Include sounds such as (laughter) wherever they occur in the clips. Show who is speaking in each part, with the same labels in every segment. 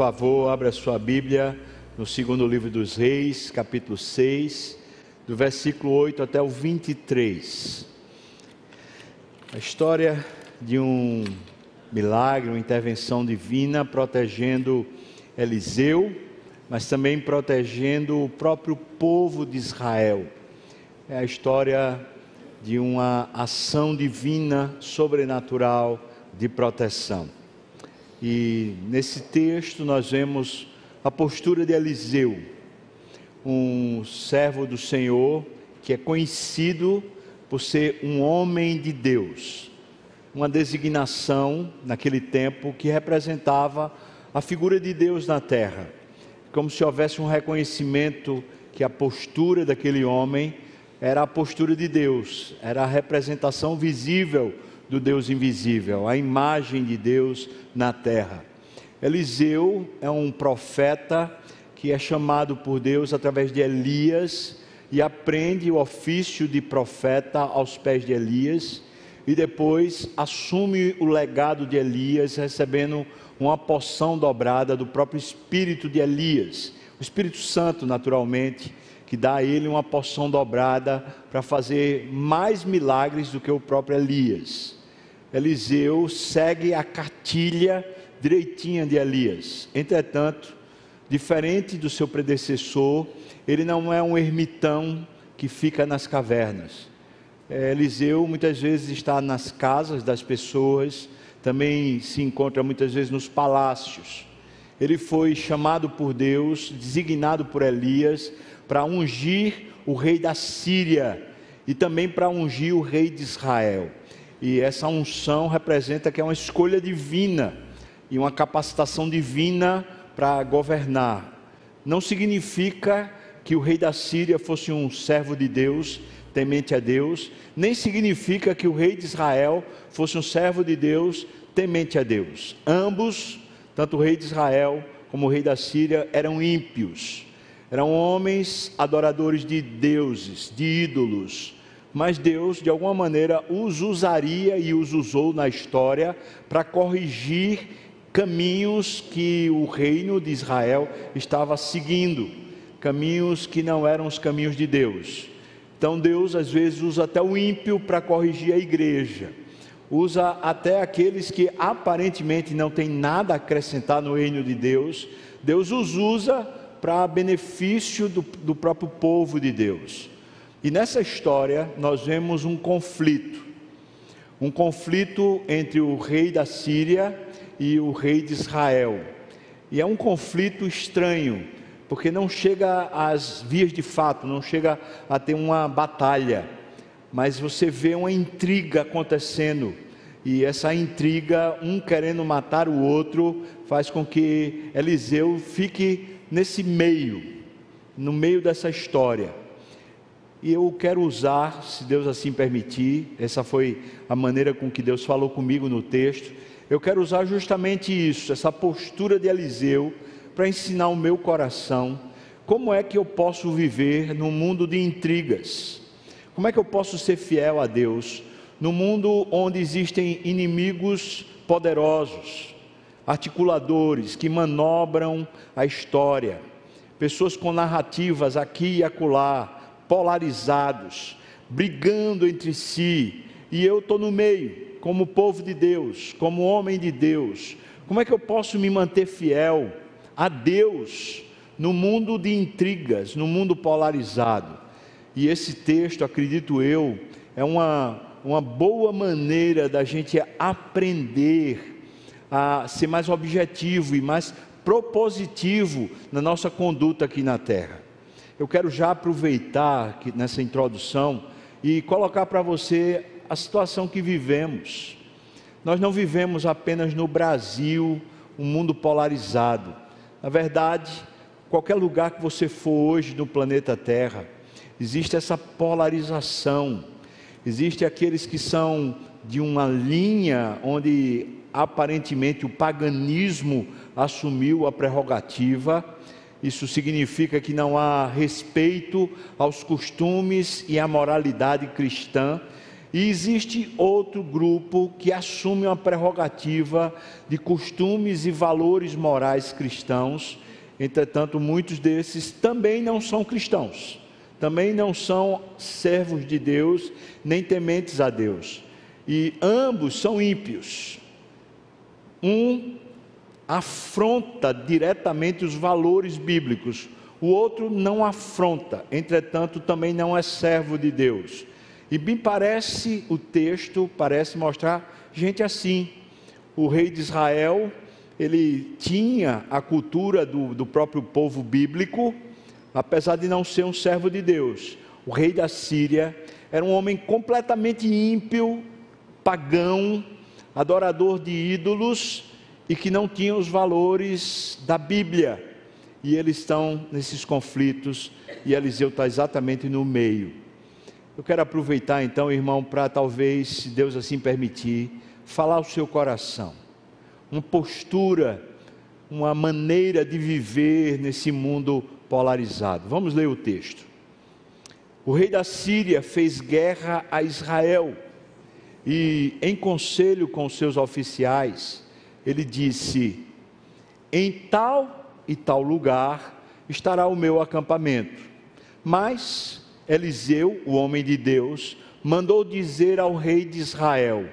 Speaker 1: favor, abra sua Bíblia no segundo livro dos Reis, capítulo 6, do versículo 8 até o 23. A história de um milagre, uma intervenção divina protegendo Eliseu, mas também protegendo o próprio povo de Israel. É a história de uma ação divina, sobrenatural de proteção. E nesse texto nós vemos a postura de Eliseu, um servo do Senhor que é conhecido por ser um homem de Deus, uma designação naquele tempo que representava a figura de Deus na terra, como se houvesse um reconhecimento que a postura daquele homem era a postura de Deus, era a representação visível do Deus invisível, a imagem de Deus na terra. Eliseu é um profeta que é chamado por Deus através de Elias e aprende o ofício de profeta aos pés de Elias e depois assume o legado de Elias, recebendo uma porção dobrada do próprio espírito de Elias, o Espírito Santo, naturalmente, que dá a ele uma porção dobrada para fazer mais milagres do que o próprio Elias. Eliseu segue a cartilha direitinha de Elias. Entretanto, diferente do seu predecessor, ele não é um ermitão que fica nas cavernas. É, Eliseu muitas vezes está nas casas das pessoas, também se encontra muitas vezes nos palácios. Ele foi chamado por Deus, designado por Elias, para ungir o rei da Síria e também para ungir o rei de Israel. E essa unção representa que é uma escolha divina e uma capacitação divina para governar. Não significa que o rei da Síria fosse um servo de Deus, temente a Deus, nem significa que o rei de Israel fosse um servo de Deus, temente a Deus. Ambos, tanto o rei de Israel como o rei da Síria, eram ímpios, eram homens adoradores de deuses, de ídolos mas Deus, de alguma maneira, os usaria e os usou na história para corrigir caminhos que o reino de Israel estava seguindo, caminhos que não eram os caminhos de Deus. Então Deus às vezes usa até o ímpio para corrigir a igreja, usa até aqueles que aparentemente não têm nada a acrescentar no reino de Deus, Deus os usa para benefício do, do próprio povo de Deus. E nessa história nós vemos um conflito, um conflito entre o rei da Síria e o rei de Israel. E é um conflito estranho, porque não chega às vias de fato, não chega a ter uma batalha, mas você vê uma intriga acontecendo. E essa intriga, um querendo matar o outro, faz com que Eliseu fique nesse meio, no meio dessa história. E eu quero usar, se Deus assim permitir, essa foi a maneira com que Deus falou comigo no texto. Eu quero usar justamente isso, essa postura de Eliseu, para ensinar o meu coração como é que eu posso viver num mundo de intrigas. Como é que eu posso ser fiel a Deus no mundo onde existem inimigos poderosos, articuladores que manobram a história, pessoas com narrativas aqui e acolá polarizados, brigando entre si, e eu estou no meio, como povo de Deus, como homem de Deus. Como é que eu posso me manter fiel a Deus no mundo de intrigas, no mundo polarizado? E esse texto, acredito eu, é uma, uma boa maneira da gente aprender a ser mais objetivo e mais propositivo na nossa conduta aqui na terra eu quero já aproveitar que, nessa introdução e colocar para você a situação que vivemos. Nós não vivemos apenas no Brasil, um mundo polarizado. Na verdade, qualquer lugar que você for hoje no planeta Terra, existe essa polarização. Existem aqueles que são de uma linha onde aparentemente o paganismo assumiu a prerrogativa isso significa que não há respeito aos costumes e à moralidade cristã. E existe outro grupo que assume uma prerrogativa de costumes e valores morais cristãos, entretanto, muitos desses também não são cristãos, também não são servos de Deus, nem tementes a Deus, e ambos são ímpios. Um afronta diretamente os valores bíblicos, o outro não afronta, entretanto, também não é servo de Deus. E me parece, o texto parece mostrar gente assim. O rei de Israel, ele tinha a cultura do, do próprio povo bíblico, apesar de não ser um servo de Deus. O rei da Síria era um homem completamente ímpio, pagão, adorador de ídolos e que não tinha os valores da Bíblia. E eles estão nesses conflitos e Eliseu está exatamente no meio. Eu quero aproveitar então, irmão, para talvez, se Deus assim permitir, falar o seu coração. Uma postura, uma maneira de viver nesse mundo polarizado. Vamos ler o texto. O rei da Síria fez guerra a Israel e, em conselho com seus oficiais, ele disse: Em tal e tal lugar estará o meu acampamento. Mas Eliseu, o homem de Deus, mandou dizer ao rei de Israel: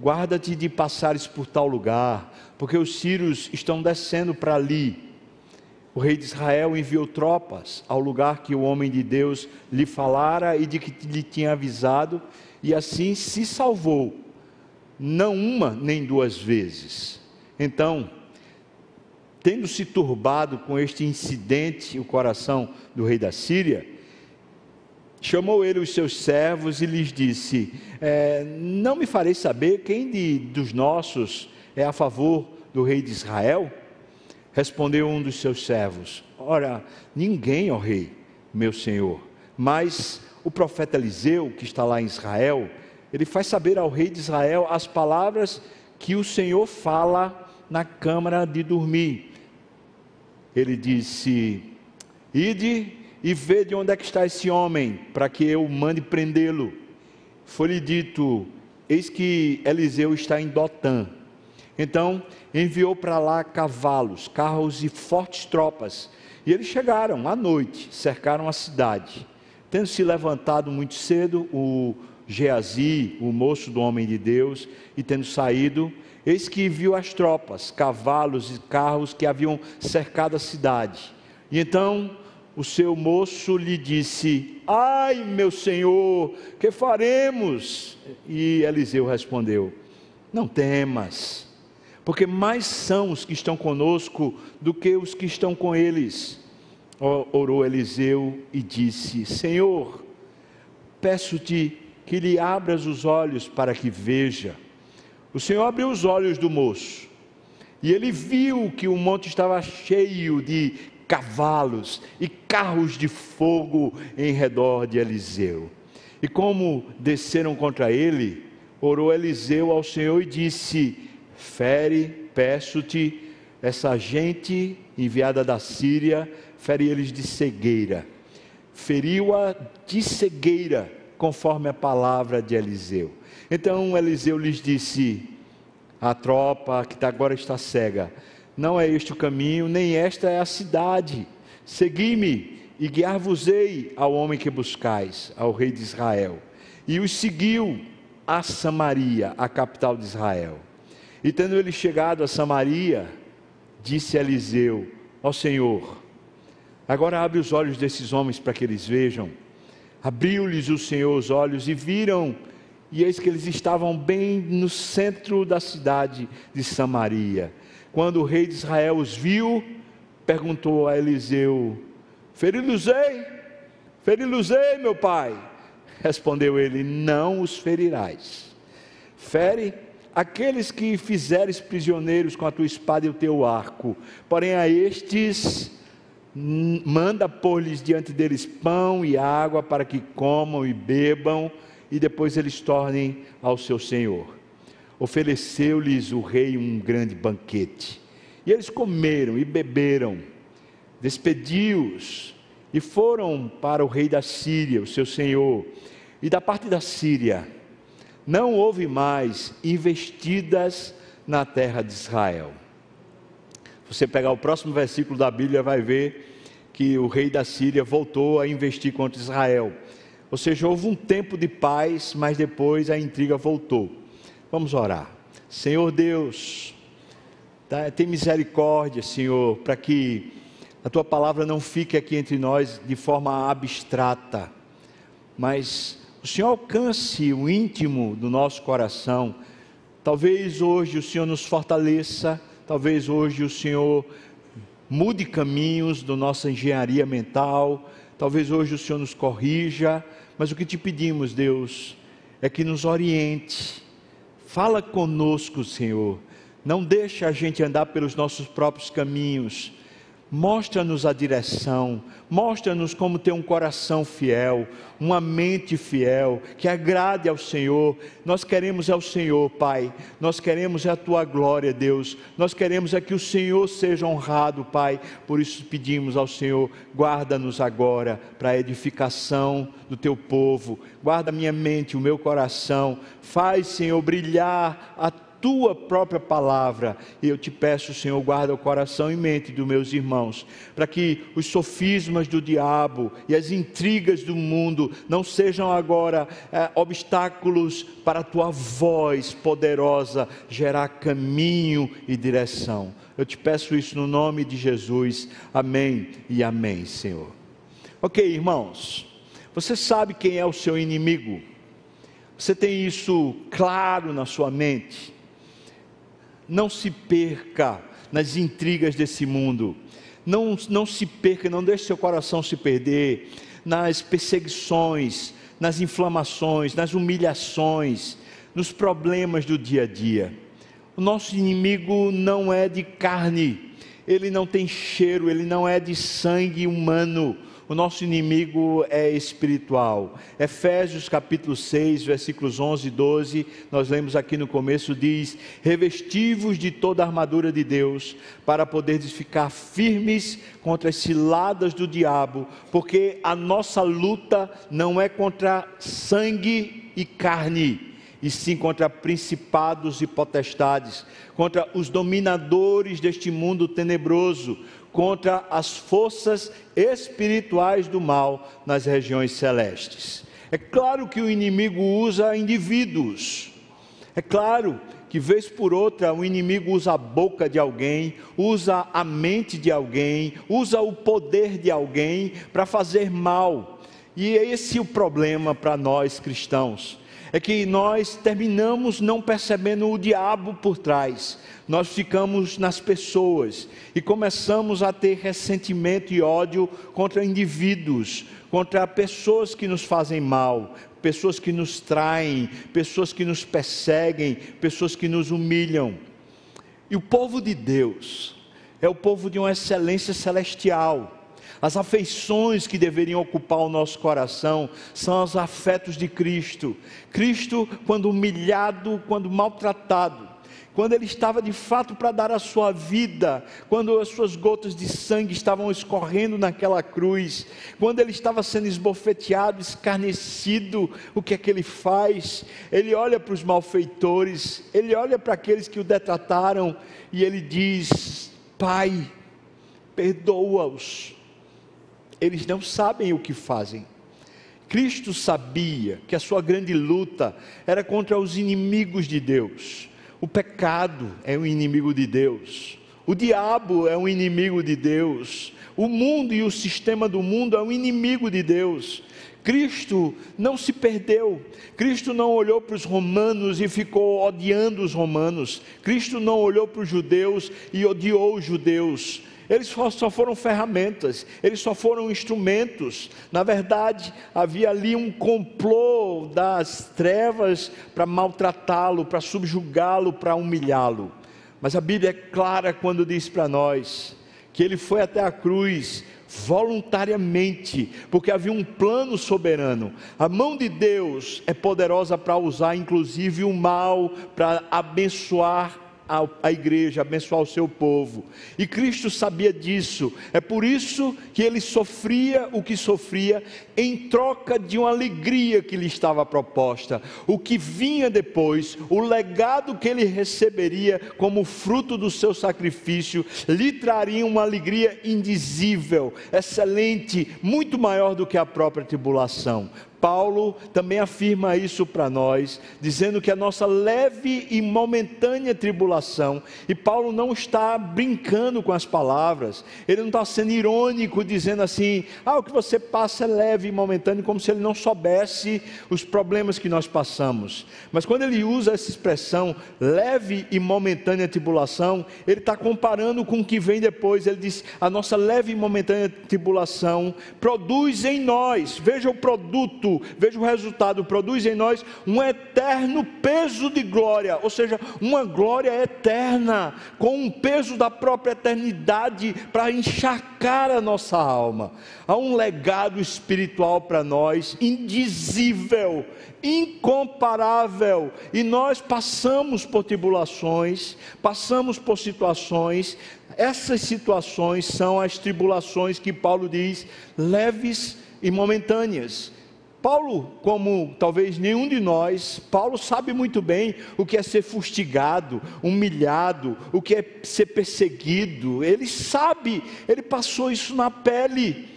Speaker 1: Guarda-te de passares por tal lugar, porque os sírios estão descendo para ali. O rei de Israel enviou tropas ao lugar que o homem de Deus lhe falara e de que lhe tinha avisado, e assim se salvou, não uma nem duas vezes. Então, tendo se turbado com este incidente o coração do rei da Síria, Chamou ele os seus servos e lhes disse: é, Não me farei saber quem de, dos nossos é a favor do rei de Israel? Respondeu um dos seus servos: Ora, ninguém, ó rei, meu senhor, mas o profeta Eliseu, que está lá em Israel, ele faz saber ao rei de Israel as palavras que o Senhor fala na câmara de dormir. Ele disse: Ide e vê de onde é que está esse homem, para que eu mande prendê-lo. Foi-lhe dito: Eis que Eliseu está em Dotã. Então enviou para lá cavalos, carros e fortes tropas. E eles chegaram à noite, cercaram a cidade. Tendo se levantado muito cedo, o Geazi, o moço do homem de Deus, e tendo saído, eis que viu as tropas, cavalos e carros que haviam cercado a cidade. E então o seu moço lhe disse: Ai, meu senhor, que faremos? E Eliseu respondeu: Não temas, porque mais são os que estão conosco do que os que estão com eles. Orou Eliseu e disse: Senhor, peço-te que lhe abras os olhos para que veja. O Senhor abriu os olhos do moço. E ele viu que o monte estava cheio de cavalos e carros de fogo em redor de Eliseu. E como desceram contra ele, orou Eliseu ao Senhor e disse: Fere, peço-te, essa gente enviada da Síria, fere eles de cegueira. Feriu-a de cegueira, conforme a palavra de Eliseu. Então Eliseu lhes disse: A tropa que agora está cega, não é este o caminho, nem esta é a cidade. Segui-me e guiar-vos-ei ao homem que buscais, ao rei de Israel. E os seguiu a Samaria, a capital de Israel. E tendo ele chegado a Samaria, disse Eliseu ao Senhor: Agora abre os olhos desses homens para que eles vejam. Abriu-lhes o Senhor os olhos e viram, e eis que eles estavam bem no centro da cidade de Samaria. Quando o rei de Israel os viu, perguntou a Eliseu: Feri-los-ei? Feri-los-ei, meu pai? Respondeu ele: Não os ferirás. Fere aqueles que fizeres prisioneiros com a tua espada e o teu arco, porém a estes manda pôr-lhes diante deles pão e água para que comam e bebam e depois eles tornem ao seu senhor ofereceu-lhes o rei um grande banquete. E eles comeram e beberam, despediu-os e foram para o rei da Síria, o seu senhor. E da parte da Síria não houve mais investidas na terra de Israel. Você pegar o próximo versículo da Bíblia, vai ver que o rei da Síria voltou a investir contra Israel. Ou seja, houve um tempo de paz, mas depois a intriga voltou. Vamos orar. Senhor Deus, tem misericórdia, Senhor, para que a tua palavra não fique aqui entre nós de forma abstrata, mas o Senhor alcance o íntimo do nosso coração. Talvez hoje o Senhor nos fortaleça, talvez hoje o Senhor mude caminhos da nossa engenharia mental, talvez hoje o Senhor nos corrija, mas o que te pedimos, Deus, é que nos oriente, fala conosco, Senhor, não deixa a gente andar pelos nossos próprios caminhos, Mostra-nos a direção, mostra-nos como ter um coração fiel, uma mente fiel, que agrade ao Senhor. Nós queremos é o Senhor, Pai. Nós queremos é a tua glória, Deus. Nós queremos é que o Senhor seja honrado, Pai. Por isso pedimos ao Senhor, guarda-nos agora para a edificação do teu povo. Guarda minha mente, o meu coração. Faz, Senhor, brilhar a tua própria palavra. E eu te peço, Senhor, guarda o coração e mente dos meus irmãos, para que os sofismas do diabo e as intrigas do mundo não sejam agora é, obstáculos para a tua voz poderosa gerar caminho e direção. Eu te peço isso no nome de Jesus. Amém e amém, Senhor. Ok, irmãos, você sabe quem é o seu inimigo? Você tem isso claro na sua mente? Não se perca nas intrigas desse mundo, não, não se perca, não deixe seu coração se perder nas perseguições, nas inflamações, nas humilhações, nos problemas do dia a dia. O nosso inimigo não é de carne, ele não tem cheiro, ele não é de sangue humano o nosso inimigo é espiritual. Efésios capítulo 6, versículos 11 e 12, nós lemos aqui no começo, diz: Revestivos de toda a armadura de Deus, para poderes ficar firmes contra as ciladas do diabo, porque a nossa luta não é contra sangue e carne, e sim contra principados e potestades, contra os dominadores deste mundo tenebroso, contra as forças espirituais do mal nas regiões celestes. É claro que o inimigo usa indivíduos. É claro que vez por outra o inimigo usa a boca de alguém, usa a mente de alguém, usa o poder de alguém para fazer mal. E é esse o problema para nós cristãos é que nós terminamos não percebendo o diabo por trás, nós ficamos nas pessoas e começamos a ter ressentimento e ódio contra indivíduos, contra pessoas que nos fazem mal, pessoas que nos traem, pessoas que nos perseguem, pessoas que nos humilham. E o povo de Deus é o povo de uma excelência celestial as afeições que deveriam ocupar o nosso coração são os afetos de Cristo. Cristo, quando humilhado, quando maltratado, quando ele estava de fato para dar a sua vida, quando as suas gotas de sangue estavam escorrendo naquela cruz, quando ele estava sendo esbofeteado, escarnecido, o que é que ele faz? Ele olha para os malfeitores, ele olha para aqueles que o detrataram e ele diz: Pai, perdoa-os, eles não sabem o que fazem. Cristo sabia que a sua grande luta era contra os inimigos de Deus. O pecado é um inimigo de Deus. O diabo é um inimigo de Deus. O mundo e o sistema do mundo é um inimigo de Deus. Cristo não se perdeu. Cristo não olhou para os romanos e ficou odiando os romanos. Cristo não olhou para os judeus e odiou os judeus. Eles só foram ferramentas, eles só foram instrumentos. Na verdade, havia ali um complô das trevas para maltratá-lo, para subjugá-lo, para humilhá-lo. Mas a Bíblia é clara quando diz para nós que ele foi até a cruz voluntariamente, porque havia um plano soberano. A mão de Deus é poderosa para usar inclusive o mal para abençoar a, a igreja, abençoar o seu povo. E Cristo sabia disso. É por isso que ele sofria o que sofria em troca de uma alegria que lhe estava proposta. O que vinha depois, o legado que ele receberia como fruto do seu sacrifício, lhe traria uma alegria indizível, excelente, muito maior do que a própria tribulação. Paulo também afirma isso para nós, dizendo que a nossa leve e momentânea tribulação, e Paulo não está brincando com as palavras, ele não está sendo irônico, dizendo assim, ah, o que você passa é leve e momentâneo, como se ele não soubesse os problemas que nós passamos. Mas quando ele usa essa expressão, leve e momentânea tribulação, ele está comparando com o que vem depois, ele diz, a nossa leve e momentânea tribulação produz em nós, veja o produto veja o resultado, produz em nós um eterno peso de glória, ou seja, uma glória eterna, com um peso da própria eternidade para encharcar a nossa alma. Há um legado espiritual para nós, indizível, incomparável, e nós passamos por tribulações, passamos por situações, essas situações são as tribulações que Paulo diz leves e momentâneas. Paulo, como talvez nenhum de nós, Paulo sabe muito bem o que é ser fustigado, humilhado, o que é ser perseguido. Ele sabe, ele passou isso na pele.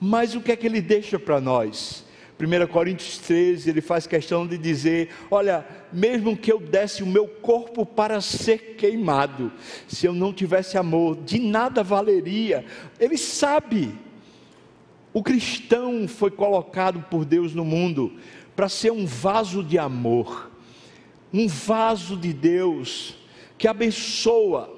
Speaker 1: Mas o que é que ele deixa para nós? 1 Coríntios 13, ele faz questão de dizer: Olha, mesmo que eu desse o meu corpo para ser queimado, se eu não tivesse amor, de nada valeria. Ele sabe o cristão foi colocado por Deus no mundo para ser um vaso de amor, um vaso de Deus que abençoa,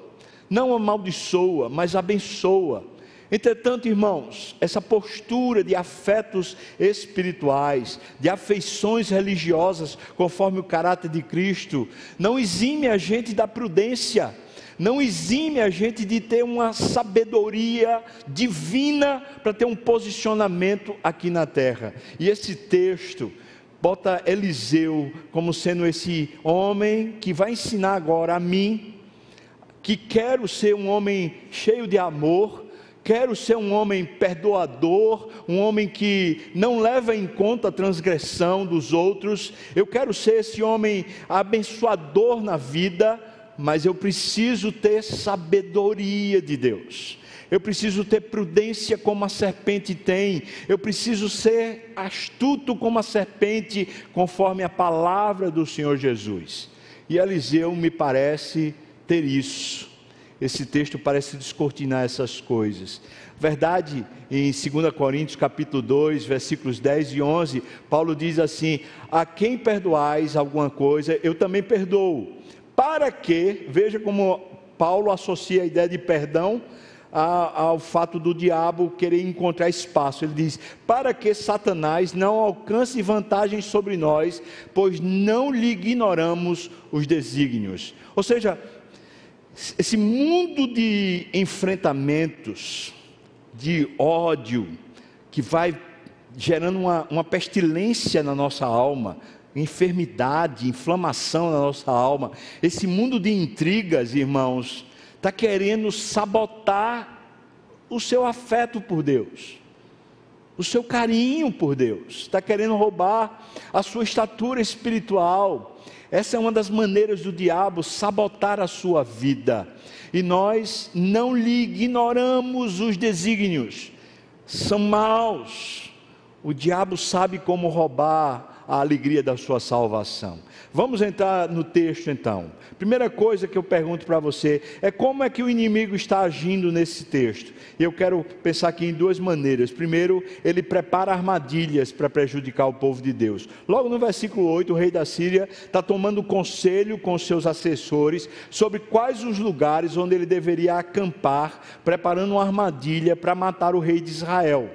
Speaker 1: não amaldiçoa, mas abençoa. Entretanto, irmãos, essa postura de afetos espirituais, de afeições religiosas, conforme o caráter de Cristo, não exime a gente da prudência não exime a gente de ter uma sabedoria divina para ter um posicionamento aqui na terra. E esse texto bota Eliseu como sendo esse homem que vai ensinar agora a mim, que quero ser um homem cheio de amor, quero ser um homem perdoador, um homem que não leva em conta a transgressão dos outros, eu quero ser esse homem abençoador na vida mas eu preciso ter sabedoria de Deus. Eu preciso ter prudência como a serpente tem. Eu preciso ser astuto como a serpente, conforme a palavra do Senhor Jesus. E Eliseu me parece ter isso. Esse texto parece descortinar essas coisas. Verdade, em 2 Coríntios capítulo 2, versículos 10 e 11, Paulo diz assim: A quem perdoais alguma coisa, eu também perdoo para que, veja como Paulo associa a ideia de perdão ao fato do diabo querer encontrar espaço. Ele diz: para que Satanás não alcance vantagem sobre nós, pois não lhe ignoramos os desígnios. Ou seja, esse mundo de enfrentamentos, de ódio, que vai gerando uma, uma pestilência na nossa alma, enfermidade, inflamação na nossa alma. Esse mundo de intrigas, irmãos, está querendo sabotar o seu afeto por Deus, o seu carinho por Deus, está querendo roubar a sua estatura espiritual. Essa é uma das maneiras do diabo sabotar a sua vida. E nós não lhe ignoramos os desígnios, são maus. O diabo sabe como roubar a alegria da sua salvação. Vamos entrar no texto então. Primeira coisa que eu pergunto para você é como é que o inimigo está agindo nesse texto. E eu quero pensar aqui em duas maneiras. Primeiro, ele prepara armadilhas para prejudicar o povo de Deus. Logo no versículo 8, o rei da Síria está tomando conselho com seus assessores sobre quais os lugares onde ele deveria acampar, preparando uma armadilha para matar o rei de Israel.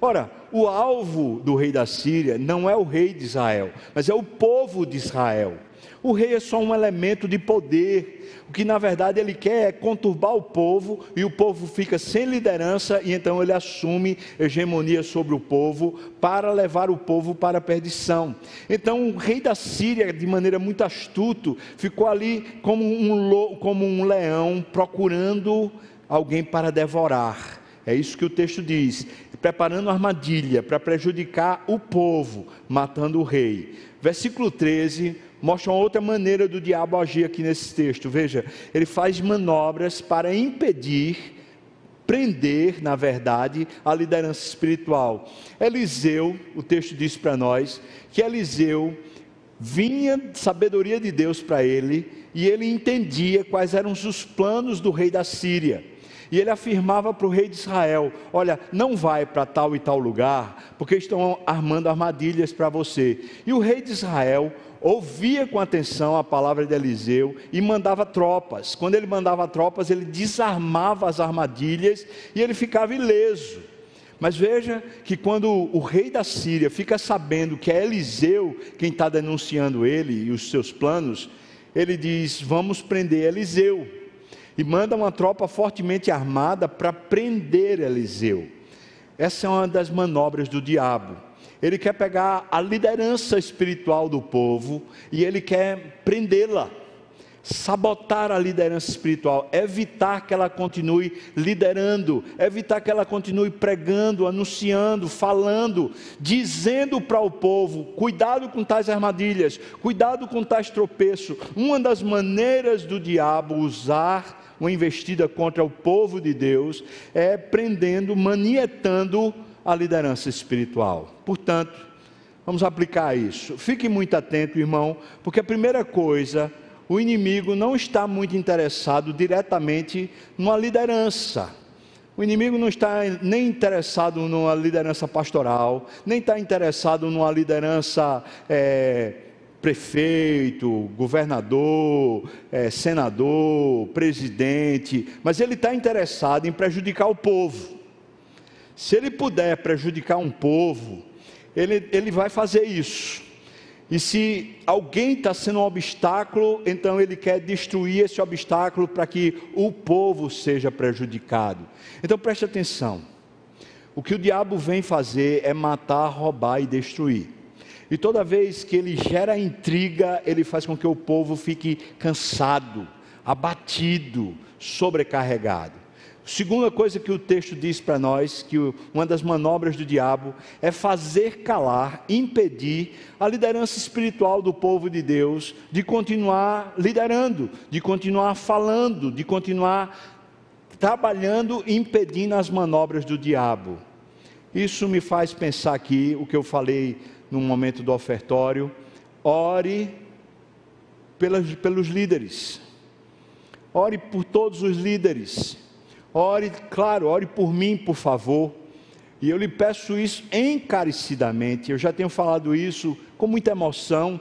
Speaker 1: Ora, o alvo do rei da Síria não é o rei de Israel, mas é o povo de Israel. O rei é só um elemento de poder. O que na verdade ele quer é conturbar o povo e o povo fica sem liderança e então ele assume hegemonia sobre o povo para levar o povo para a perdição. Então o rei da Síria, de maneira muito astuto, ficou ali como um, como um leão procurando alguém para devorar. É isso que o texto diz, preparando armadilha para prejudicar o povo, matando o rei. Versículo 13 mostra uma outra maneira do diabo agir aqui nesse texto. Veja, ele faz manobras para impedir, prender, na verdade, a liderança espiritual. Eliseu, o texto diz para nós, que Eliseu vinha sabedoria de Deus para ele e ele entendia quais eram os planos do rei da Síria. E ele afirmava para o rei de Israel: Olha, não vai para tal e tal lugar, porque estão armando armadilhas para você. E o rei de Israel ouvia com atenção a palavra de Eliseu e mandava tropas. Quando ele mandava tropas, ele desarmava as armadilhas e ele ficava ileso. Mas veja que quando o rei da Síria fica sabendo que é Eliseu quem está denunciando ele e os seus planos, ele diz: Vamos prender Eliseu. E manda uma tropa fortemente armada para prender Eliseu. Essa é uma das manobras do diabo ele quer pegar a liderança espiritual do povo e ele quer prendê-la, sabotar a liderança espiritual, evitar que ela continue liderando, evitar que ela continue pregando, anunciando, falando, dizendo para o povo: cuidado com tais armadilhas, cuidado com tais tropeços. Uma das maneiras do diabo usar uma investida contra o povo de Deus é prendendo, manietando a liderança espiritual. Portanto, vamos aplicar isso. Fique muito atento, irmão, porque a primeira coisa, o inimigo não está muito interessado diretamente numa liderança. O inimigo não está nem interessado numa liderança pastoral, nem está interessado numa liderança é, prefeito, governador, é, senador, presidente, mas ele está interessado em prejudicar o povo. Se ele puder prejudicar um povo, ele, ele vai fazer isso. E se alguém está sendo um obstáculo, então ele quer destruir esse obstáculo para que o povo seja prejudicado. Então preste atenção. O que o diabo vem fazer é matar, roubar e destruir. E toda vez que ele gera intriga, ele faz com que o povo fique cansado, abatido, sobrecarregado. Segunda coisa que o texto diz para nós, que uma das manobras do diabo é fazer calar, impedir a liderança espiritual do povo de Deus de continuar liderando, de continuar falando, de continuar trabalhando, impedindo as manobras do diabo. Isso me faz pensar aqui o que eu falei no momento do ofertório. Ore pelos, líderes. Ore por todos os líderes Ore, claro, ore por mim, por favor. E eu lhe peço isso encarecidamente. Eu já tenho falado isso com muita emoção.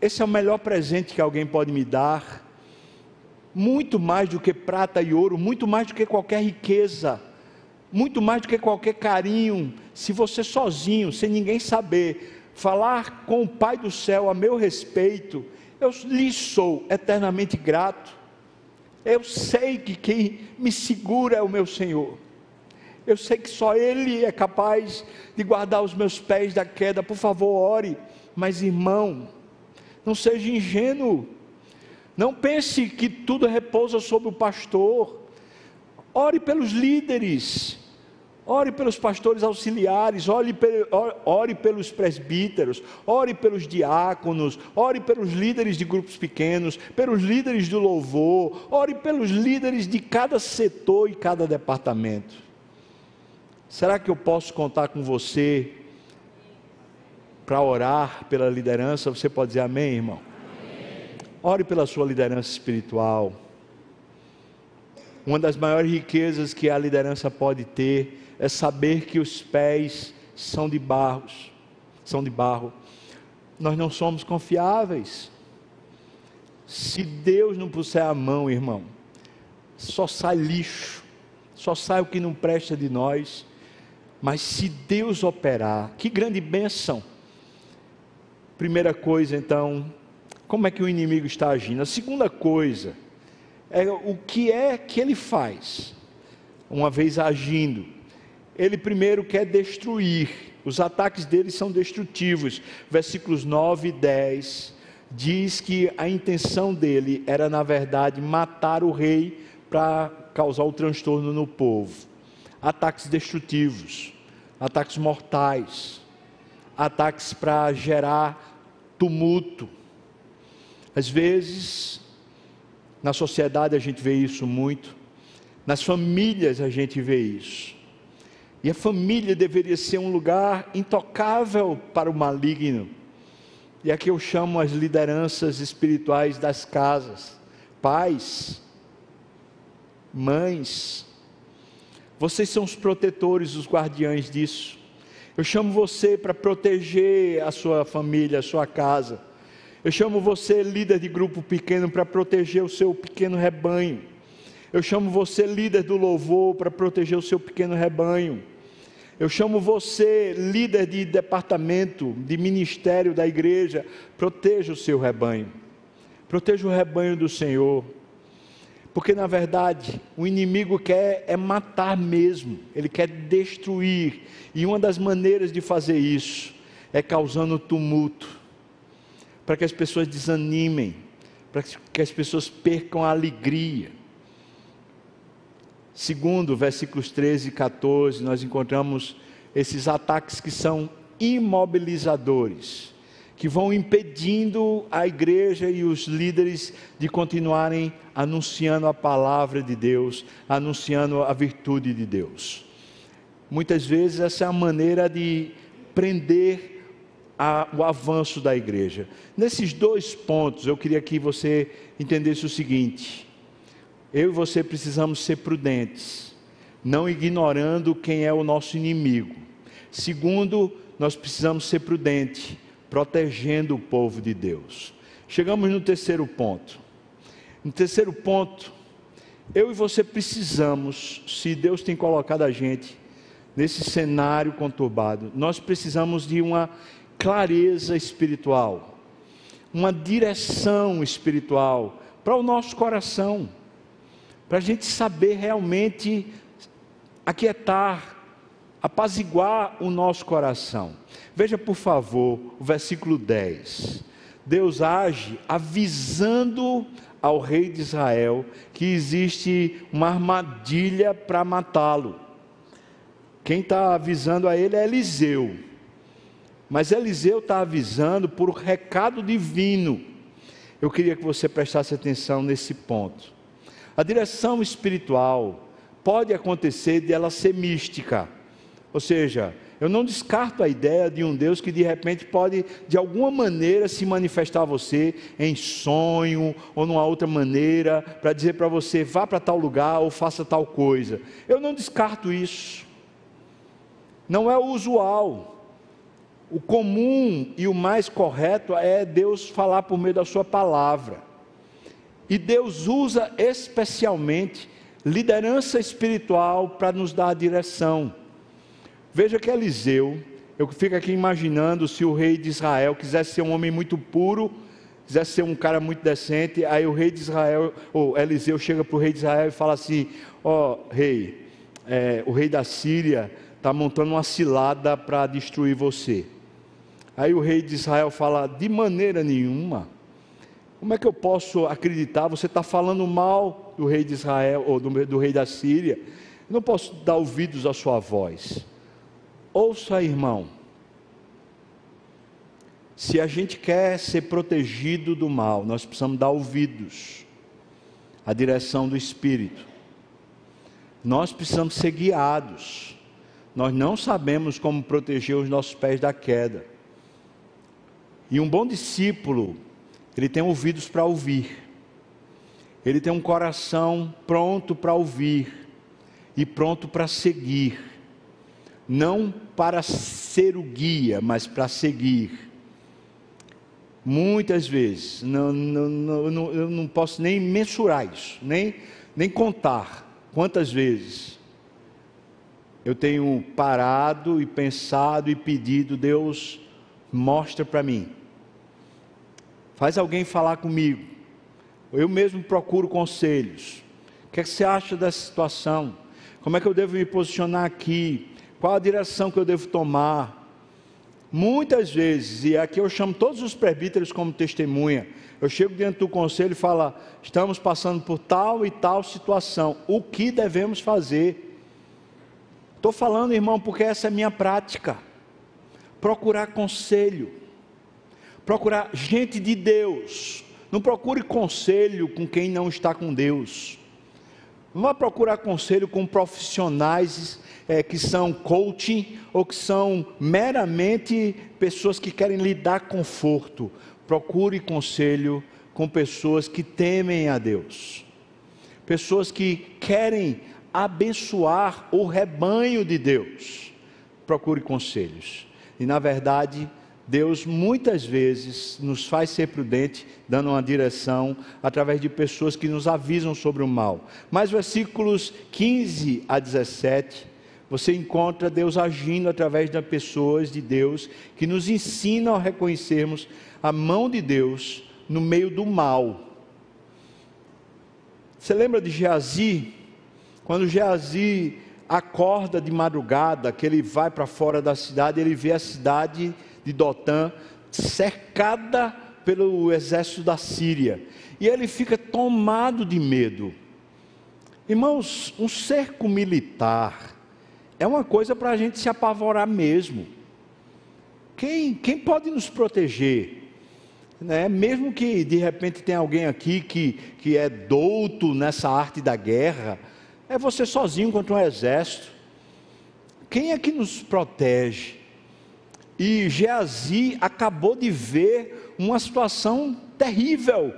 Speaker 1: Esse é o melhor presente que alguém pode me dar. Muito mais do que prata e ouro, muito mais do que qualquer riqueza, muito mais do que qualquer carinho. Se você sozinho, sem ninguém saber, falar com o Pai do céu a meu respeito, eu lhe sou eternamente grato. Eu sei que quem me segura é o meu Senhor. Eu sei que só Ele é capaz de guardar os meus pés da queda. Por favor, ore. Mas, irmão, não seja ingênuo. Não pense que tudo repousa sobre o pastor. Ore pelos líderes. Ore pelos pastores auxiliares, ore, ore, pelos presbíteros, ore pelos diáconos, ore pelos líderes de grupos pequenos, pelos líderes do louvor, ore pelos líderes de cada setor e cada departamento. Será que eu posso contar com você para orar pela liderança? Você pode dizer amém, irmão? Ore pela sua liderança espiritual. Uma das maiores riquezas que a liderança pode ter é saber que os pés são de barros, são de barro. Nós não somos confiáveis. Se Deus não puser a mão, irmão, só sai lixo, só sai o que não presta de nós. Mas se Deus operar, que grande bênção. Primeira coisa, então, como é que o inimigo está agindo? A segunda coisa é o que é que ele faz, uma vez agindo. Ele primeiro quer destruir, os ataques dele são destrutivos. Versículos 9 e 10 diz que a intenção dele era, na verdade, matar o rei para causar o transtorno no povo. Ataques destrutivos, ataques mortais, ataques para gerar tumulto. Às vezes, na sociedade a gente vê isso muito, nas famílias a gente vê isso. E a família deveria ser um lugar intocável para o maligno. E aqui eu chamo as lideranças espirituais das casas, pais, mães, vocês são os protetores, os guardiães disso. Eu chamo você para proteger a sua família, a sua casa. Eu chamo você, líder de grupo pequeno, para proteger o seu pequeno rebanho. Eu chamo você, líder do louvor, para proteger o seu pequeno rebanho. Eu chamo você, líder de departamento, de ministério da igreja, proteja o seu rebanho. Proteja o rebanho do Senhor. Porque na verdade, o inimigo quer é matar mesmo, ele quer destruir. E uma das maneiras de fazer isso é causando tumulto, para que as pessoas desanimem, para que as pessoas percam a alegria. Segundo, versículos 13 e 14, nós encontramos esses ataques que são imobilizadores, que vão impedindo a igreja e os líderes de continuarem anunciando a palavra de Deus, anunciando a virtude de Deus. Muitas vezes essa é a maneira de prender a, o avanço da igreja. Nesses dois pontos, eu queria que você entendesse o seguinte: eu e você precisamos ser prudentes, não ignorando quem é o nosso inimigo. Segundo, nós precisamos ser prudentes, protegendo o povo de Deus. Chegamos no terceiro ponto. No terceiro ponto, eu e você precisamos, se Deus tem colocado a gente nesse cenário conturbado, nós precisamos de uma clareza espiritual, uma direção espiritual para o nosso coração para a gente saber realmente aquietar, apaziguar o nosso coração. Veja, por favor, o versículo 10. Deus age avisando ao rei de Israel que existe uma armadilha para matá-lo. Quem está avisando a ele é Eliseu. Mas Eliseu está avisando por recado divino. Eu queria que você prestasse atenção nesse ponto. A direção espiritual pode acontecer de ela ser mística, ou seja, eu não descarto a ideia de um Deus que de repente pode, de alguma maneira, se manifestar a você em sonho ou numa outra maneira, para dizer para você, vá para tal lugar ou faça tal coisa. Eu não descarto isso. Não é o usual. O comum e o mais correto é Deus falar por meio da Sua palavra. E Deus usa especialmente liderança espiritual para nos dar a direção. Veja que Eliseu, eu fico aqui imaginando se o rei de Israel quisesse ser um homem muito puro, quisesse ser um cara muito decente, aí o rei de Israel, ou Eliseu chega para o rei de Israel e fala assim: Ó oh, rei, é, o rei da Síria está montando uma cilada para destruir você. Aí o rei de Israel fala: de maneira nenhuma. Como é que eu posso acreditar? Você está falando mal do rei de Israel ou do, do rei da Síria. Não posso dar ouvidos à sua voz. Ouça, irmão. Se a gente quer ser protegido do mal, nós precisamos dar ouvidos à direção do Espírito. Nós precisamos ser guiados. Nós não sabemos como proteger os nossos pés da queda. E um bom discípulo ele tem ouvidos para ouvir, ele tem um coração pronto para ouvir e pronto para seguir, não para ser o guia, mas para seguir. Muitas vezes, não, não, não, eu não posso nem mensurar isso, nem, nem contar quantas vezes eu tenho parado e pensado e pedido, Deus, mostra para mim. Faz alguém falar comigo. Eu mesmo procuro conselhos. O que, é que você acha dessa situação? Como é que eu devo me posicionar aqui? Qual a direção que eu devo tomar? Muitas vezes, e aqui eu chamo todos os presbíteros como testemunha, eu chego diante do conselho e falo: estamos passando por tal e tal situação, o que devemos fazer? Estou falando, irmão, porque essa é a minha prática. Procurar conselho, procurar gente de Deus. Não procure conselho com quem não está com Deus. Não vá procurar conselho com profissionais é, que são coaching ou que são meramente pessoas que querem lhe dar conforto. Procure conselho com pessoas que temem a Deus, pessoas que querem abençoar o rebanho de Deus. Procure conselhos. E na verdade, Deus muitas vezes nos faz ser prudente, dando uma direção através de pessoas que nos avisam sobre o mal. Mas versículos 15 a 17, você encontra Deus agindo através das pessoas de Deus que nos ensinam a reconhecermos a mão de Deus no meio do mal. Você lembra de Geazi? Quando Geazi acorda de madrugada, que ele vai para fora da cidade, ele vê a cidade de Dotã cercada pelo exército da Síria. E ele fica tomado de medo. Irmãos, um cerco militar é uma coisa para a gente se apavorar mesmo. Quem, quem pode nos proteger? Né? Mesmo que de repente tenha alguém aqui que, que é douto nessa arte da guerra, é você sozinho contra um exército. Quem é que nos protege? E Geazi acabou de ver uma situação terrível.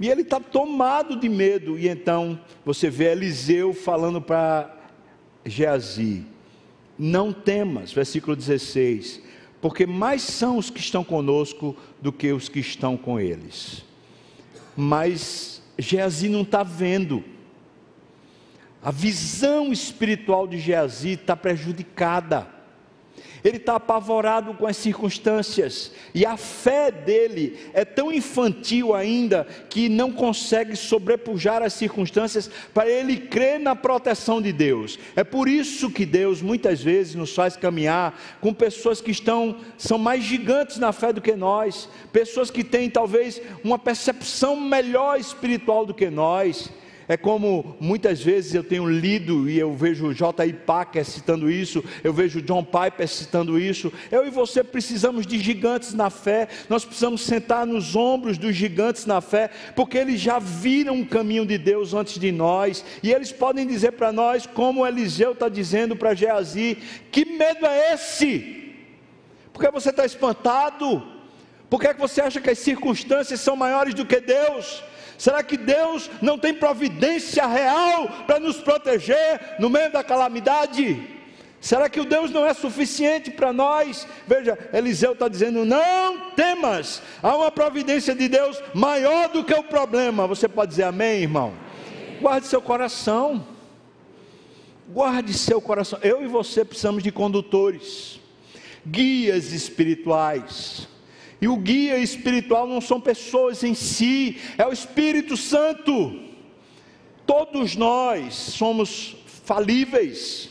Speaker 1: E ele está tomado de medo. E então você vê Eliseu falando para Geazi: Não temas, versículo 16, porque mais são os que estão conosco do que os que estão com eles. Mas Geazi não está vendo a visão espiritual de Geazi está prejudicada. Ele está apavorado com as circunstâncias, e a fé dele é tão infantil ainda que não consegue sobrepujar as circunstâncias para ele crer na proteção de Deus. É por isso que Deus muitas vezes nos faz caminhar com pessoas que estão são mais gigantes na fé do que nós, pessoas que têm talvez uma percepção melhor espiritual do que nós é como muitas vezes eu tenho lido e eu vejo J.I. Packer citando isso, eu vejo John Piper citando isso. Eu e você precisamos de gigantes na fé, nós precisamos sentar nos ombros dos gigantes na fé, porque eles já viram o caminho de Deus antes de nós, e eles podem dizer para nós, como Eliseu está dizendo para Geazi: que medo é esse? Porque você está espantado? Por que, é que você acha que as circunstâncias são maiores do que Deus? Será que Deus não tem providência real para nos proteger no meio da calamidade? Será que o Deus não é suficiente para nós? Veja, Eliseu está dizendo: não temas, há uma providência de Deus maior do que o problema. Você pode dizer amém, irmão? Guarde seu coração, guarde seu coração. Eu e você precisamos de condutores, guias espirituais e o guia espiritual não são pessoas em si, é o Espírito Santo. Todos nós somos falíveis.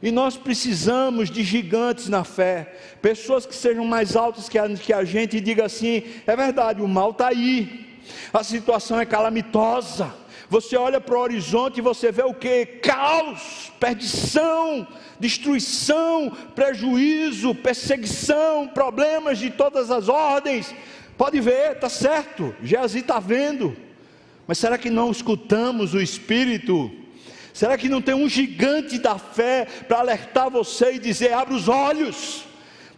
Speaker 1: E nós precisamos de gigantes na fé, pessoas que sejam mais altas que a, que a gente e diga assim: é verdade, o mal está aí, a situação é calamitosa, você olha para o horizonte e você vê o que? Caos, perdição, destruição, prejuízo, perseguição, problemas de todas as ordens. Pode ver, está certo, Geazi está vendo. Mas será que não escutamos o Espírito? Será que não tem um gigante da fé para alertar você e dizer: abra os olhos?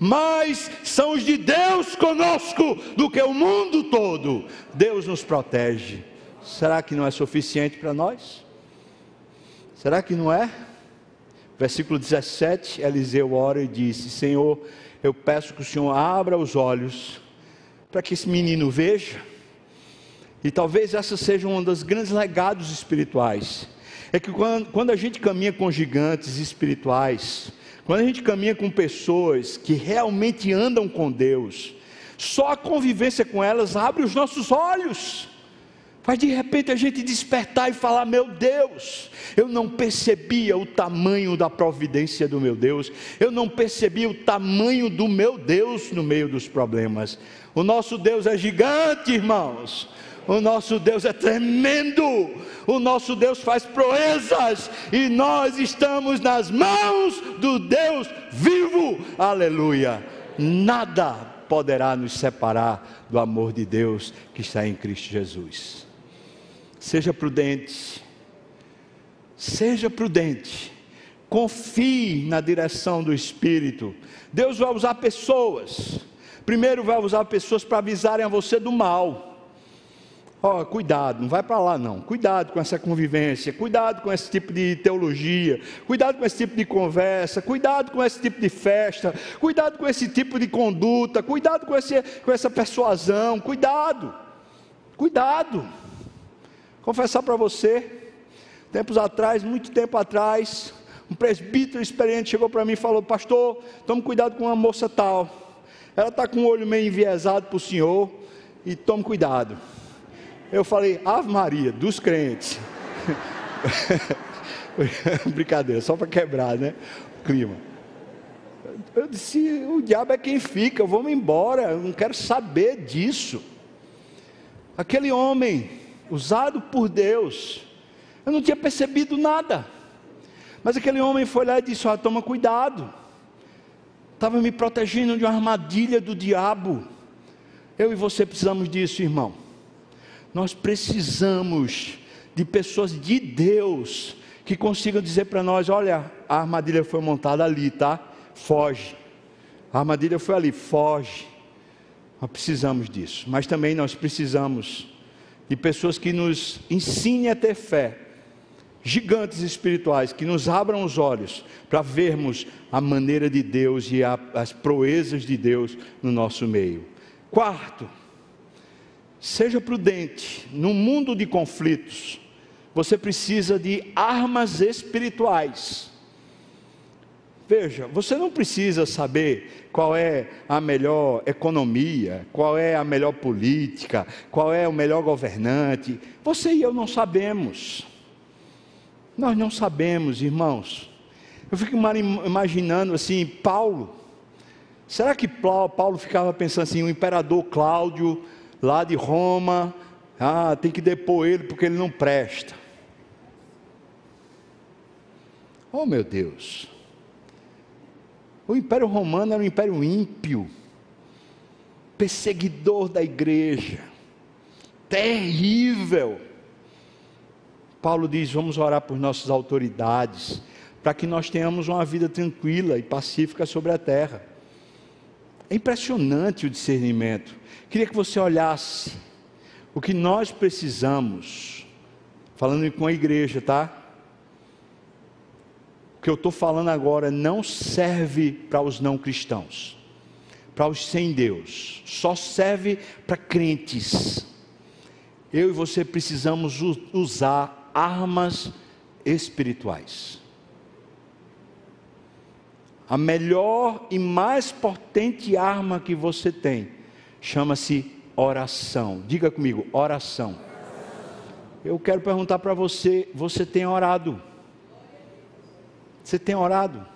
Speaker 1: mais são os de Deus conosco do que o mundo todo. Deus nos protege. Será que não é suficiente para nós? Será que não é? Versículo 17: Eliseu ora e disse: Senhor, eu peço que o Senhor abra os olhos para que esse menino veja. E talvez essa seja um dos grandes legados espirituais. é que quando, quando a gente caminha com gigantes espirituais, quando a gente caminha com pessoas que realmente andam com Deus, só a convivência com elas abre os nossos olhos. Faz de repente a gente despertar e falar: Meu Deus, eu não percebia o tamanho da providência do meu Deus, eu não percebia o tamanho do meu Deus no meio dos problemas. O nosso Deus é gigante, irmãos. O nosso Deus é tremendo, o nosso Deus faz proezas, e nós estamos nas mãos do Deus vivo, aleluia. Nada poderá nos separar do amor de Deus que está em Cristo Jesus. Seja prudente, seja prudente, confie na direção do Espírito. Deus vai usar pessoas, primeiro vai usar pessoas para avisarem a você do mal Ó, oh, cuidado, não vai para lá não. Cuidado com essa convivência, cuidado com esse tipo de teologia, cuidado com esse tipo de conversa, cuidado com esse tipo de festa, cuidado com esse tipo de conduta, cuidado com, esse, com essa persuasão, cuidado. Cuidado. Confessar para você, tempos atrás, muito tempo atrás, um presbítero experiente chegou para mim e falou: Pastor, tome cuidado com uma moça tal. Ela está com o olho meio enviesado para o senhor, e tome cuidado. Eu falei, Ave Maria, dos crentes. (laughs) Brincadeira, só para quebrar, né? O clima. Eu disse, o diabo é quem fica, vamos embora, eu não quero saber disso. Aquele homem, usado por Deus, eu não tinha percebido nada. Mas aquele homem foi lá e disse: oh, toma cuidado. Estava me protegendo de uma armadilha do diabo. Eu e você precisamos disso, irmão. Nós precisamos de pessoas de Deus que consigam dizer para nós: olha, a armadilha foi montada ali, tá? Foge. A armadilha foi ali, foge. Nós precisamos disso, mas também nós precisamos de pessoas que nos ensinem a ter fé, gigantes espirituais, que nos abram os olhos para vermos a maneira de Deus e a, as proezas de Deus no nosso meio. Quarto, Seja prudente, no mundo de conflitos, você precisa de armas espirituais. Veja, você não precisa saber qual é a melhor economia, qual é a melhor política, qual é o melhor governante. Você e eu não sabemos. Nós não sabemos, irmãos. Eu fico imaginando assim, Paulo. Será que Paulo ficava pensando assim, o imperador Cláudio lá de Roma, ah, tem que depor ele porque ele não presta. Oh meu Deus! O Império Romano era um império ímpio, perseguidor da igreja, terrível. Paulo diz: vamos orar por nossas autoridades, para que nós tenhamos uma vida tranquila e pacífica sobre a terra. É impressionante o discernimento. Queria que você olhasse o que nós precisamos, falando com a igreja, tá? O que eu estou falando agora não serve para os não cristãos, para os sem Deus, só serve para crentes. Eu e você precisamos usar armas espirituais. A melhor e mais potente arma que você tem chama-se oração. Diga comigo, oração. Eu quero perguntar para você: você tem orado? Você tem orado?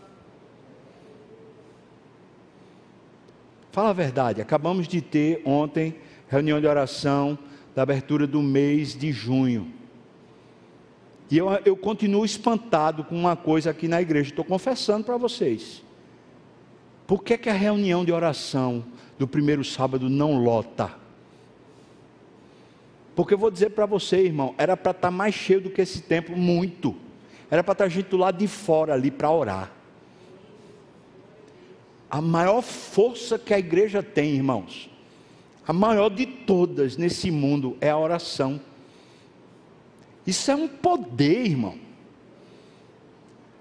Speaker 1: Fala a verdade, acabamos de ter ontem reunião de oração da abertura do mês de junho. E eu, eu continuo espantado com uma coisa aqui na igreja, estou confessando para vocês. Por que, que a reunião de oração do primeiro sábado não lota. Porque eu vou dizer para você, irmão, era para estar mais cheio do que esse templo, muito. Era para estar gente do lado de fora ali para orar. A maior força que a igreja tem, irmãos, a maior de todas nesse mundo é a oração. Isso é um poder, irmão.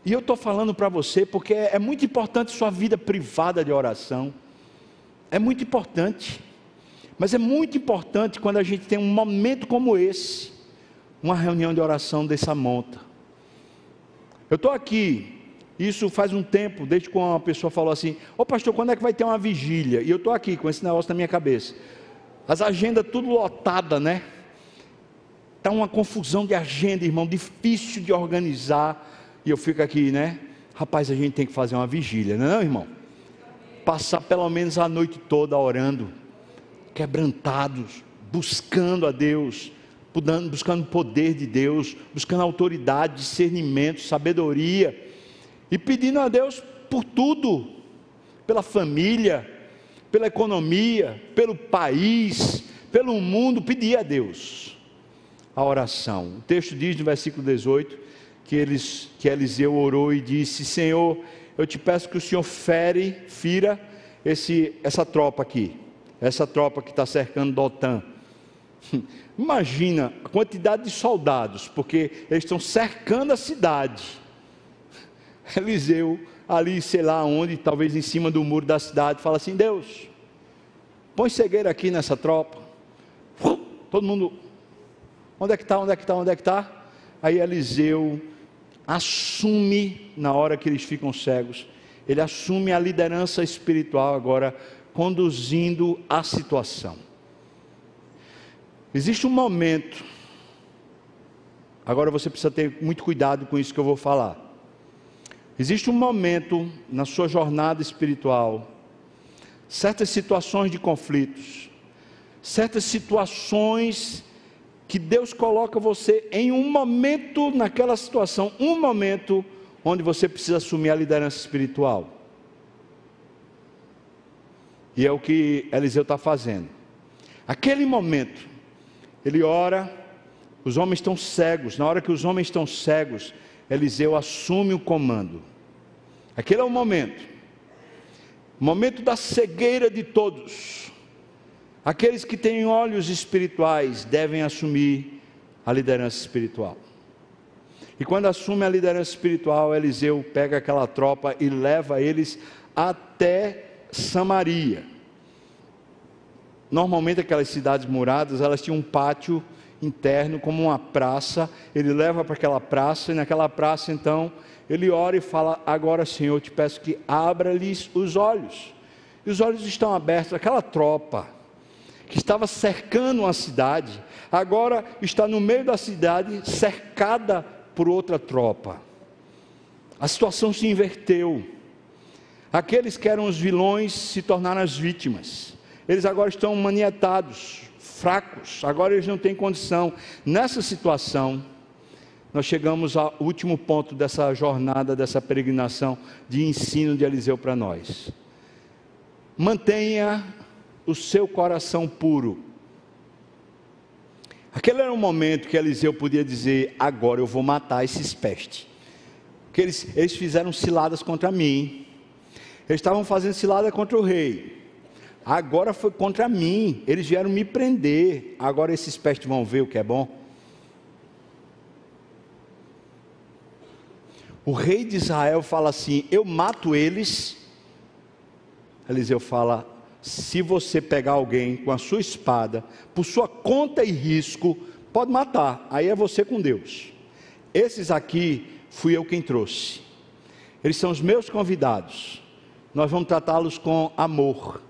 Speaker 1: E eu estou falando para você porque é muito importante sua vida privada de oração. É muito importante. Mas é muito importante quando a gente tem um momento como esse, uma reunião de oração dessa monta. Eu estou aqui, isso faz um tempo, desde quando uma pessoa falou assim: Ô pastor, quando é que vai ter uma vigília? E eu estou aqui com esse negócio na minha cabeça. As agendas tudo lotada, né? Está uma confusão de agenda, irmão, difícil de organizar. E eu fico aqui, né? Rapaz, a gente tem que fazer uma vigília, não é, não, irmão? Passar pelo menos a noite toda orando, quebrantados, buscando a Deus, buscando poder de Deus, buscando autoridade, discernimento, sabedoria e pedindo a Deus por tudo, pela família, pela economia, pelo país, pelo mundo, pedir a Deus a oração. O texto diz no versículo 18 que, eles, que Eliseu orou e disse: Senhor, eu te peço que o Senhor fere, fira esse, essa tropa aqui, essa tropa que está cercando Dotã. (laughs) Imagina a quantidade de soldados, porque eles estão cercando a cidade. (laughs) Eliseu, ali, sei lá onde, talvez em cima do muro da cidade, fala assim: Deus, põe cegueira aqui nessa tropa. Todo mundo, onde é que está, onde é que está, onde é que está? Aí Eliseu assume, na hora que eles ficam cegos, ele assume a liderança espiritual agora, conduzindo a situação. Existe um momento, agora você precisa ter muito cuidado com isso que eu vou falar. Existe um momento na sua jornada espiritual, certas situações de conflitos, certas situações que Deus coloca você em um momento naquela situação, um momento onde você precisa assumir a liderança espiritual. E é o que Eliseu está fazendo. Aquele momento, ele ora, os homens estão cegos. Na hora que os homens estão cegos, Eliseu assume o comando. Aquele é o momento, o momento da cegueira de todos. Aqueles que têm olhos espirituais devem assumir a liderança espiritual. E quando assume a liderança espiritual, Eliseu pega aquela tropa e leva eles até Samaria. Normalmente aquelas cidades muradas, elas tinham um pátio interno como uma praça, ele leva para aquela praça e naquela praça então ele ora e fala: Agora, Senhor, eu te peço que abra-lhes os olhos. E os olhos estão abertos. Aquela tropa que estava cercando uma cidade, agora está no meio da cidade, cercada por outra tropa. A situação se inverteu. Aqueles que eram os vilões se tornaram as vítimas. Eles agora estão manietados, fracos, agora eles não têm condição. Nessa situação, nós chegamos ao último ponto dessa jornada, dessa peregrinação de ensino de Eliseu para nós. Mantenha o seu coração puro. Aquele era um momento que Eliseu podia dizer: agora eu vou matar esses pestes. Porque eles, eles fizeram ciladas contra mim. Eles estavam fazendo cilada contra o rei. Agora foi contra mim. Eles vieram me prender. Agora esses pestes vão ver o que é bom. O rei de Israel fala assim: Eu mato eles. Eliseu fala: Se você pegar alguém com a sua espada, por sua conta e risco, pode matar. Aí é você com Deus. Esses aqui fui eu quem trouxe. Eles são os meus convidados. Nós vamos tratá-los com amor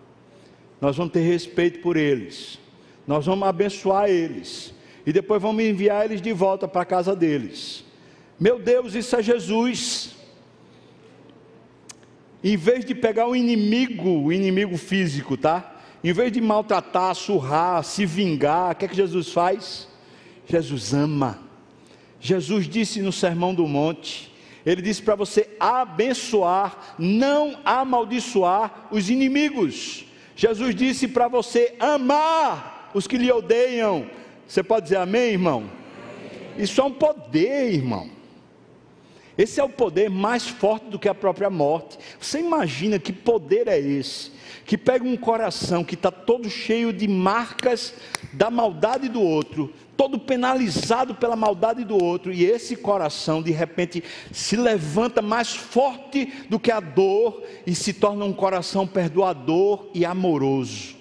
Speaker 1: nós vamos ter respeito por eles, nós vamos abençoar eles, e depois vamos enviar eles de volta para a casa deles. Meu Deus, isso é Jesus. Em vez de pegar o inimigo, o inimigo físico, tá? Em vez de maltratar, surrar, se vingar, o que é que Jesus faz? Jesus ama. Jesus disse no Sermão do Monte, ele disse para você abençoar, não amaldiçoar os inimigos. Jesus disse para você amar os que lhe odeiam. Você pode dizer amém, irmão? Isso é um poder, irmão. Esse é o poder mais forte do que a própria morte. Você imagina que poder é esse? Que pega um coração que está todo cheio de marcas da maldade do outro, todo penalizado pela maldade do outro, e esse coração de repente se levanta mais forte do que a dor e se torna um coração perdoador e amoroso.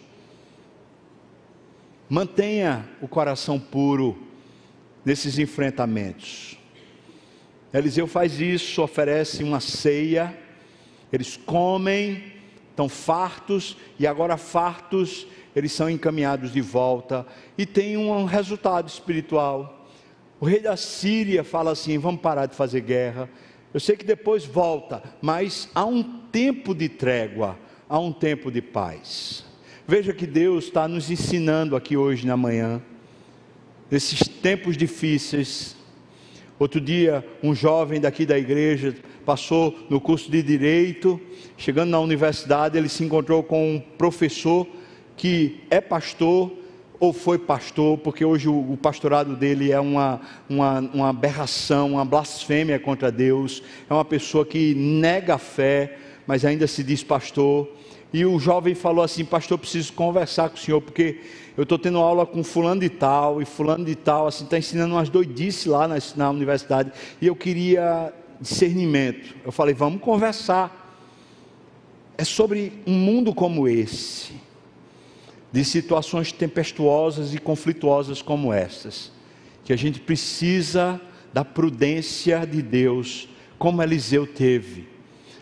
Speaker 1: Mantenha o coração puro nesses enfrentamentos. Eliseu faz isso, oferece uma ceia, eles comem, estão fartos, e agora fartos, eles são encaminhados de volta, e tem um resultado espiritual. O rei da Síria fala assim: vamos parar de fazer guerra. Eu sei que depois volta, mas há um tempo de trégua, há um tempo de paz. Veja que Deus está nos ensinando aqui hoje na manhã, nesses tempos difíceis, Outro dia, um jovem daqui da igreja passou no curso de direito, chegando na universidade, ele se encontrou com um professor que é pastor ou foi pastor, porque hoje o, pastorado dele é uma, uma, uma aberração, uma blasfêmia contra Deus, é uma pessoa que nega a fé, mas ainda se diz pastor. E o jovem falou assim: Pastor, preciso conversar com o senhor, porque eu estou tendo aula com fulano de tal, e fulano de tal, assim, está ensinando umas doidices lá na, na universidade, e eu queria discernimento. Eu falei, vamos conversar. É sobre um mundo como esse, de situações tempestuosas e conflituosas como essas, que a gente precisa da prudência de Deus, como Eliseu teve.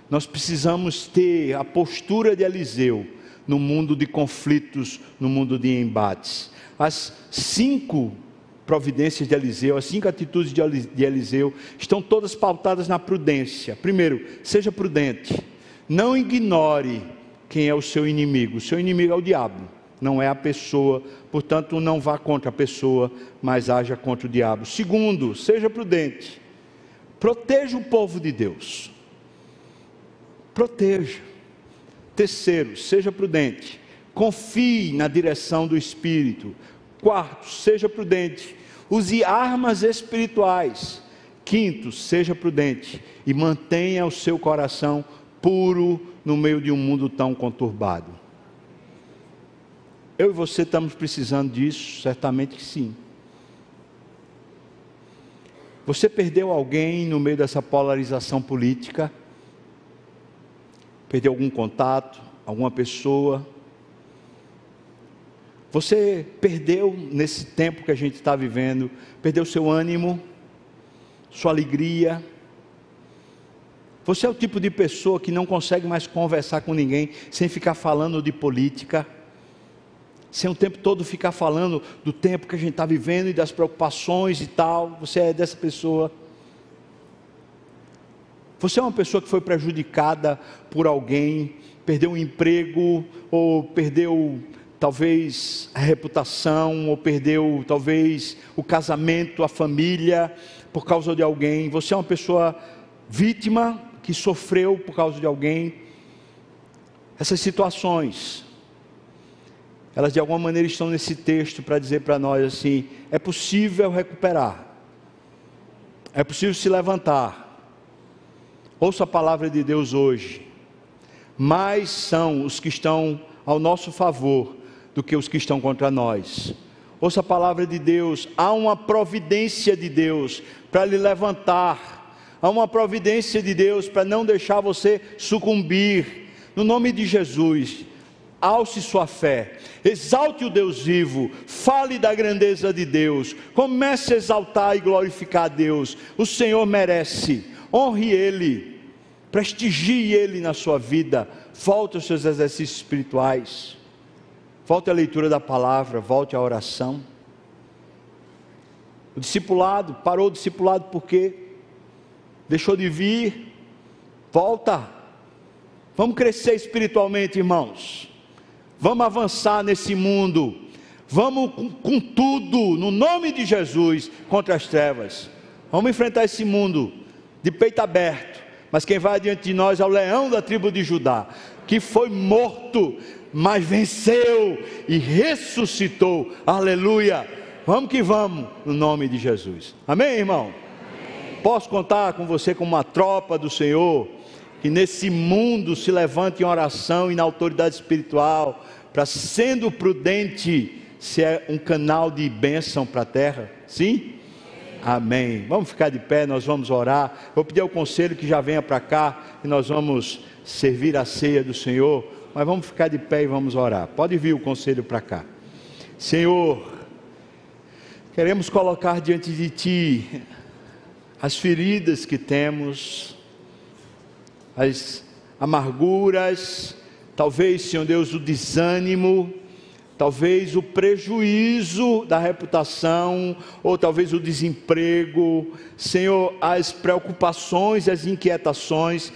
Speaker 1: Nós precisamos ter a postura de Eliseu no mundo de conflitos, no mundo de embates. As cinco providências de Eliseu, as cinco atitudes de Eliseu, estão todas pautadas na prudência. Primeiro, seja prudente, não ignore quem é o seu inimigo. O seu inimigo é o diabo, não é a pessoa, portanto, não vá contra a pessoa, mas haja contra o diabo. Segundo, seja prudente, proteja o povo de Deus. Proteja. Terceiro, seja prudente. Confie na direção do Espírito. Quarto, seja prudente. Use armas espirituais. Quinto, seja prudente e mantenha o seu coração puro no meio de um mundo tão conturbado. Eu e você estamos precisando disso? Certamente que sim. Você perdeu alguém no meio dessa polarização política? Perdeu algum contato, alguma pessoa. Você perdeu nesse tempo que a gente está vivendo, perdeu seu ânimo, sua alegria. Você é o tipo de pessoa que não consegue mais conversar com ninguém sem ficar falando de política, sem o tempo todo ficar falando do tempo que a gente está vivendo e das preocupações e tal. Você é dessa pessoa. Você é uma pessoa que foi prejudicada por alguém, perdeu um emprego, ou perdeu talvez a reputação, ou perdeu talvez o casamento, a família, por causa de alguém. Você é uma pessoa vítima que sofreu por causa de alguém. Essas situações, elas de alguma maneira estão nesse texto para dizer para nós assim: é possível recuperar, é possível se levantar Ouça a palavra de Deus hoje. Mais são os que estão ao nosso favor do que os que estão contra nós. Ouça a palavra de Deus. Há uma providência de Deus para lhe levantar. Há uma providência de Deus para não deixar você sucumbir. No nome de Jesus, alce sua fé, exalte o Deus vivo, fale da grandeza de Deus, comece a exaltar e glorificar a Deus. O Senhor merece honre Ele, prestigie Ele na sua vida, volte aos seus exercícios espirituais, volte à leitura da palavra, volte à oração. O discipulado, parou o discipulado porque deixou de vir, volta. Vamos crescer espiritualmente, irmãos. Vamos avançar nesse mundo. Vamos com, com tudo, no nome de Jesus, contra as trevas. Vamos enfrentar esse mundo de peito aberto, mas quem vai diante de nós é o leão da tribo de Judá, que foi morto, mas venceu e ressuscitou. Aleluia! Vamos que vamos, no nome de Jesus. Amém, irmão? Amém. Posso contar com você como uma tropa do Senhor, que nesse mundo se levante em oração e na autoridade espiritual, para sendo prudente, ser um canal de bênção para a terra? Sim? Amém. Vamos ficar de pé, nós vamos orar. Vou pedir ao conselho que já venha para cá e nós vamos servir a ceia do Senhor. Mas vamos ficar de pé e vamos orar. Pode vir o conselho para cá. Senhor, queremos colocar diante de Ti as feridas que temos, as amarguras, talvez, Senhor Deus, o desânimo, talvez o prejuízo da reputação, ou talvez o desemprego, Senhor, as preocupações, as inquietações.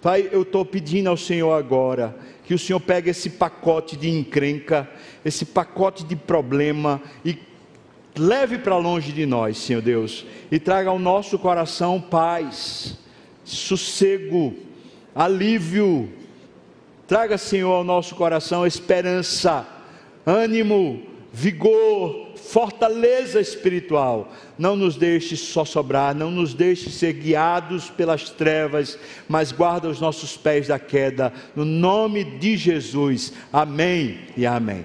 Speaker 1: Pai, eu estou pedindo ao Senhor agora que o Senhor pegue esse pacote de encrenca, esse pacote de problema e leve para longe de nós, Senhor Deus, e traga ao nosso coração paz, sossego, alívio. Traga, Senhor, ao nosso coração esperança ânimo, vigor, fortaleza espiritual. Não nos deixe só sobrar, não nos deixe ser guiados pelas trevas, mas guarda os nossos pés da queda, no nome de Jesus. Amém e amém.